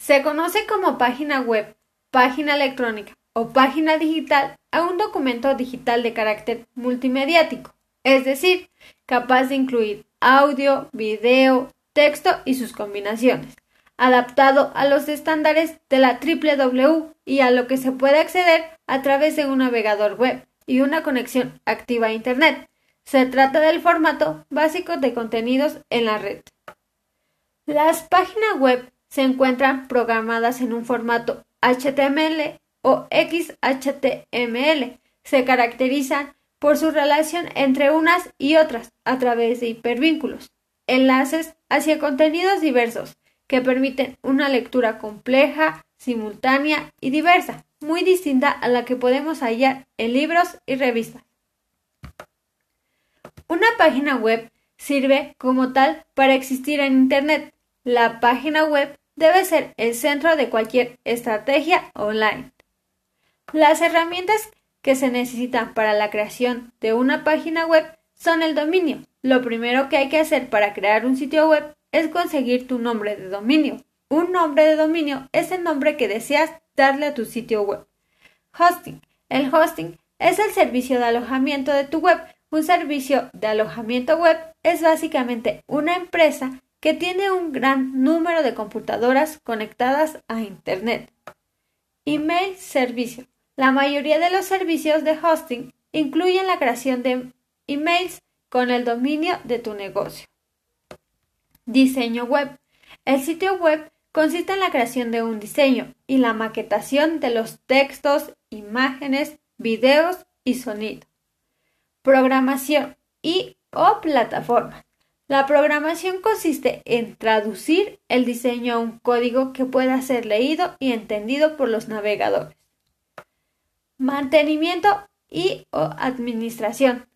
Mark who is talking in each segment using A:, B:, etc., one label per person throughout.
A: Se conoce como página web, página electrónica o página digital a un documento digital de carácter multimediático, es decir, capaz de incluir audio, video, texto y sus combinaciones, adaptado a los estándares de la www y a lo que se puede acceder a través de un navegador web y una conexión activa a Internet. Se trata del formato básico de contenidos en la red. Las páginas web se encuentran programadas en un formato HTML o XHTML. Se caracterizan por su relación entre unas y otras a través de hipervínculos, enlaces hacia contenidos diversos que permiten una lectura compleja, simultánea y diversa, muy distinta a la que podemos hallar en libros y revistas. Una página web sirve como tal para existir en Internet. La página web debe ser el centro de cualquier estrategia online. Las herramientas que se necesitan para la creación de una página web son el dominio. Lo primero que hay que hacer para crear un sitio web es conseguir tu nombre de dominio. Un nombre de dominio es el nombre que deseas darle a tu sitio web. Hosting. El hosting es el servicio de alojamiento de tu web. Un servicio de alojamiento web es básicamente una empresa que tiene un gran número de computadoras conectadas a Internet. Email servicio. La mayoría de los servicios de hosting incluyen la creación de emails con el dominio de tu negocio. Diseño web. El sitio web consiste en la creación de un diseño y la maquetación de los textos, imágenes, videos y sonido. Programación y o plataforma. La programación consiste en traducir el diseño a un código que pueda ser leído y entendido por los navegadores. Mantenimiento y o administración.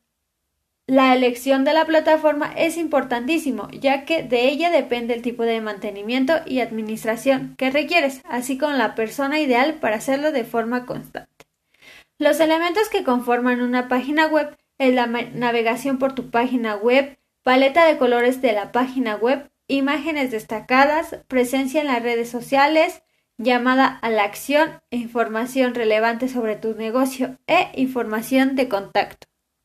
A: La elección de la plataforma es importantísimo, ya que de ella depende el tipo de mantenimiento y administración que requieres, así como la persona ideal para hacerlo de forma constante. Los elementos que conforman una página web es la navegación por tu página web, paleta de colores de la página web, imágenes destacadas, presencia en las redes sociales, llamada a la acción, información relevante sobre tu negocio e información de contacto.